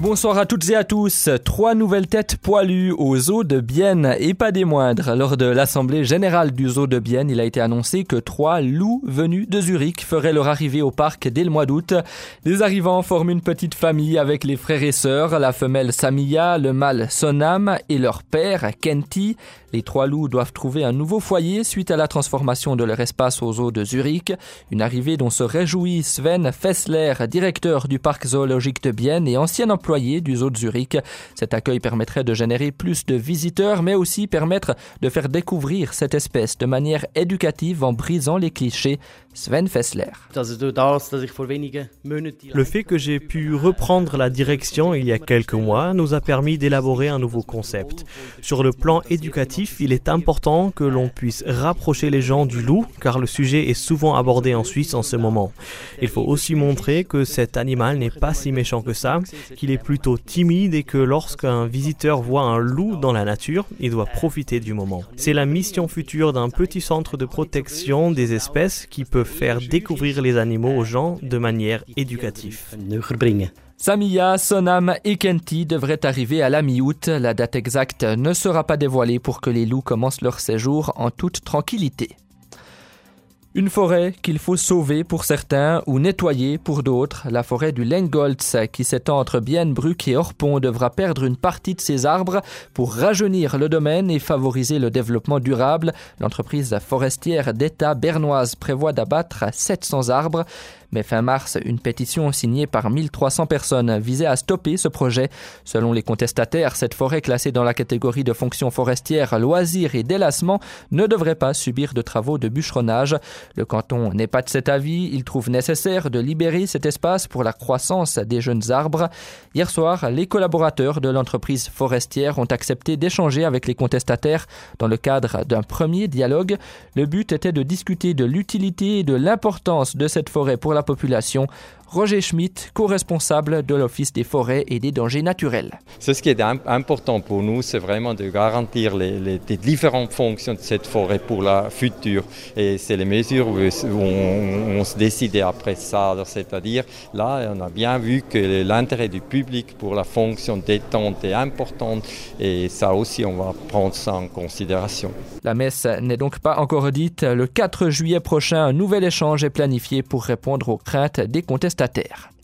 Bonsoir à toutes et à tous. Trois nouvelles têtes poilues au zoo de Bienne et pas des moindres. Lors de l'assemblée générale du zoo de Bienne, il a été annoncé que trois loups venus de Zurich feraient leur arrivée au parc dès le mois d'août. Les arrivants forment une petite famille avec les frères et sœurs, la femelle Samia, le mâle Sonam et leur père Kenti. Les trois loups doivent trouver un nouveau foyer suite à la transformation de leur espace au zoo de Zurich. Une arrivée dont se réjouit Sven Fessler, directeur du parc zoologique de Bienne et ancien employé du zoo de Zurich. Cet accueil permettrait de générer plus de visiteurs, mais aussi permettre de faire découvrir cette espèce de manière éducative en brisant les clichés. Sven Fessler. Le fait que j'ai pu reprendre la direction il y a quelques mois nous a permis d'élaborer un nouveau concept. Sur le plan éducatif, il est important que l'on puisse rapprocher les gens du loup, car le sujet est souvent abordé en Suisse en ce moment. Il faut aussi montrer que cet animal n'est pas si méchant que ça, qu'il est plutôt timide et que lorsqu'un visiteur voit un loup dans la nature, il doit profiter du moment. C'est la mission future d'un petit centre de protection des espèces qui peut faire découvrir les animaux aux gens de manière éducative. Samia, Sonam et Kenti devraient arriver à la mi-août. La date exacte ne sera pas dévoilée pour que les loups commencent leur séjour en toute tranquillité. Une forêt qu'il faut sauver pour certains ou nettoyer pour d'autres. La forêt du Lengoltz, qui s'étend entre Biennebruck et Orpont, devra perdre une partie de ses arbres pour rajeunir le domaine et favoriser le développement durable. L'entreprise forestière d'État bernoise prévoit d'abattre 700 arbres. Mais fin mars, une pétition signée par 1300 personnes visait à stopper ce projet. Selon les contestataires, cette forêt classée dans la catégorie de fonctions forestières, loisirs et délassement ne devrait pas subir de travaux de bûcheronnage. Le canton n'est pas de cet avis. Il trouve nécessaire de libérer cet espace pour la croissance des jeunes arbres. Hier soir, les collaborateurs de l'entreprise forestière ont accepté d'échanger avec les contestataires dans le cadre d'un premier dialogue. Le but était de discuter de l'utilité et de l'importance de cette forêt pour la population. Roger Schmitt, co-responsable de l'Office des forêts et des dangers naturels. Ce qui est important pour nous, c'est vraiment de garantir les, les, les, différentes fonctions de cette forêt pour la future. Et c'est les mesures où on, on se décidait après ça. C'est-à-dire, là, on a bien vu que l'intérêt du public pour la fonction détente est important. Et ça aussi, on va prendre ça en considération. La messe n'est donc pas encore dite. Le 4 juillet prochain, un nouvel échange est planifié pour répondre aux craintes des contestataires.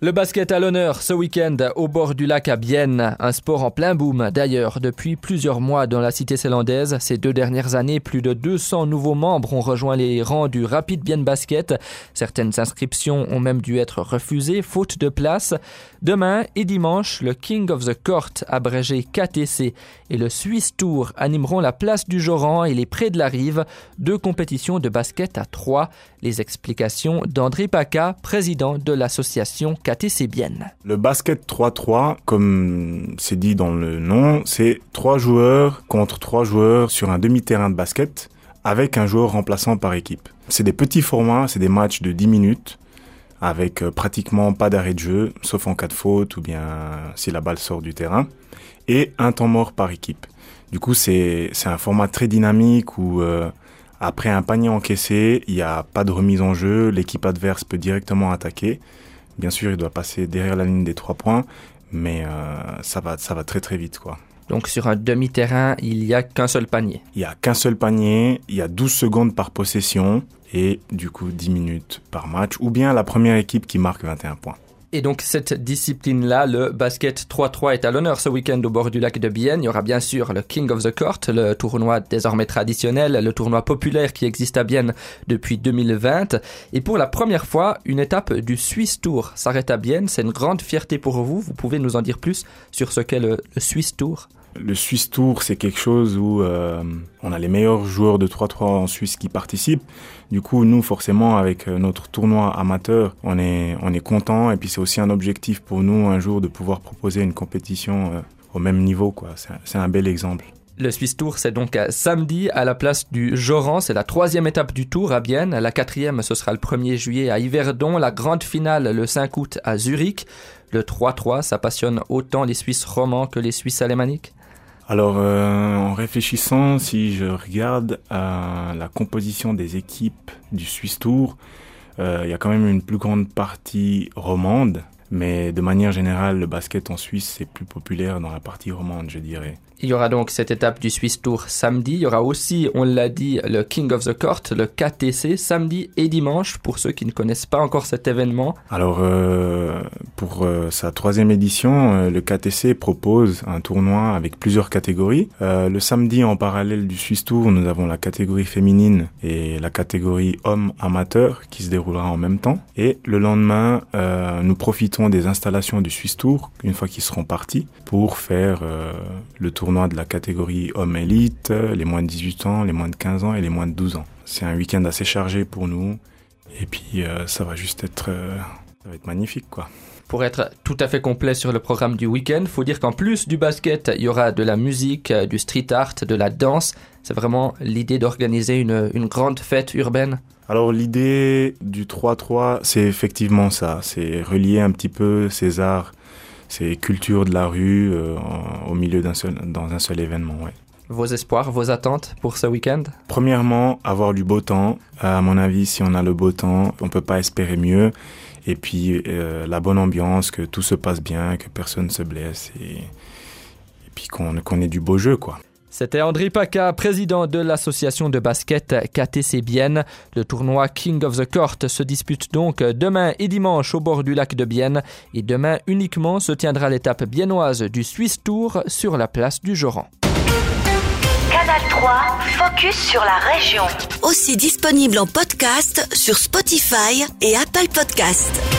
Le basket à l'honneur ce week-end au bord du lac à Bienne, un sport en plein boom d'ailleurs depuis plusieurs mois dans la cité zélandaise. Ces deux dernières années, plus de 200 nouveaux membres ont rejoint les rangs du Rapid Bienne Basket. Certaines inscriptions ont même dû être refusées faute de place. Demain et dimanche, le King of the Court, abrégé KTC, et le Swiss Tour animeront la place du Joran et les Prés de la Rive, deux compétitions de basket à trois. Les explications d'André Paca, président de l'association Le basket 3-3, comme c'est dit dans le nom, c'est trois joueurs contre trois joueurs sur un demi-terrain de basket avec un joueur remplaçant par équipe. C'est des petits formats, c'est des matchs de 10 minutes avec pratiquement pas d'arrêt de jeu, sauf en cas de faute ou bien si la balle sort du terrain, et un temps mort par équipe. Du coup, c'est un format très dynamique où euh, après un panier encaissé, il n'y a pas de remise en jeu, l'équipe adverse peut directement attaquer. Bien sûr, il doit passer derrière la ligne des trois points, mais euh, ça, va, ça va très très vite. quoi. Donc sur un demi-terrain, il n'y a qu'un seul panier. Il n'y a qu'un seul panier, il y a 12 secondes par possession et du coup 10 minutes par match, ou bien la première équipe qui marque 21 points. Et donc cette discipline-là, le basket 3-3 est à l'honneur ce week-end au bord du lac de Bienne. Il y aura bien sûr le King of the Court, le tournoi désormais traditionnel, le tournoi populaire qui existe à Bienne depuis 2020. Et pour la première fois, une étape du Swiss Tour s'arrête à Bienne. C'est une grande fierté pour vous. Vous pouvez nous en dire plus sur ce qu'est le, le Swiss Tour? Le Swiss Tour, c'est quelque chose où euh, on a les meilleurs joueurs de 3-3 en Suisse qui participent. Du coup, nous, forcément, avec notre tournoi amateur, on est, on est content. Et puis, c'est aussi un objectif pour nous, un jour, de pouvoir proposer une compétition euh, au même niveau. quoi. C'est un bel exemple. Le Swiss Tour, c'est donc samedi à la place du Joran. C'est la troisième étape du Tour à Bienne. La quatrième, ce sera le 1er juillet à Yverdon. La grande finale le 5 août à Zurich. Le 3-3, ça passionne autant les Suisses romans que les Suisses alémaniques alors, euh, en réfléchissant, si je regarde euh, la composition des équipes du Swiss Tour, Euh, il y a quand même une plus grande partie romande, mais de manière générale, le basket en Suisse, c'est plus populaire dans la partie romande, je dirais. Il y aura donc cette étape du Swiss Tour samedi. Il y aura aussi, on l'a dit, le King of the Court, le KTC, samedi et dimanche, pour ceux qui ne connaissent pas encore cet événement. Alors, euh, pour euh, sa troisième édition, euh, le KTC propose un tournoi avec plusieurs catégories. Le samedi, en parallèle du Swiss Tour, nous avons la catégorie féminine et la catégorie homme amateur qui se déroulera en même temps. Et le lendemain, nous profitons des installations du Swiss Tour, une fois qu'ils seront partis, pour faire euh, le tour tournoi de la catégorie homme élite, les moins de 18 ans, les moins de 15 ans et les moins de 12 ans. C'est un week-end assez chargé pour nous et puis euh, ça va juste être, euh, être magnifique quoi. Pour être tout à fait complet sur le programme du week-end, faut dire qu'en plus du basket, il y aura de la musique, du street art, de la danse. C'est vraiment l'idée d'organiser une grande fête urbaine. Alors l'idée du 3-3, c'est effectivement ça, c'est relier un petit peu ces arts c'est culture de la rue euh, au milieu d'un seul, dans un seul événement. Ouais. Vos espoirs, vos attentes pour ce week-end? Premièrement, avoir du beau temps. À mon avis, si on a le beau temps, on peut pas espérer mieux. Et puis euh, la bonne ambiance, que tout se passe bien, que personne se blesse et, et puis qu'on qu ait du beau jeu, quoi. C'était André Paca, président de l'association de basket KTC Bienne. Le tournoi King of the Court se dispute donc demain et dimanche au bord du lac de Bienne. Et demain uniquement se tiendra l'étape biennoise du Swiss Tour sur la place du Joran. Canal 3, focus sur la région. Aussi disponible en podcast sur Spotify et Apple Podcast.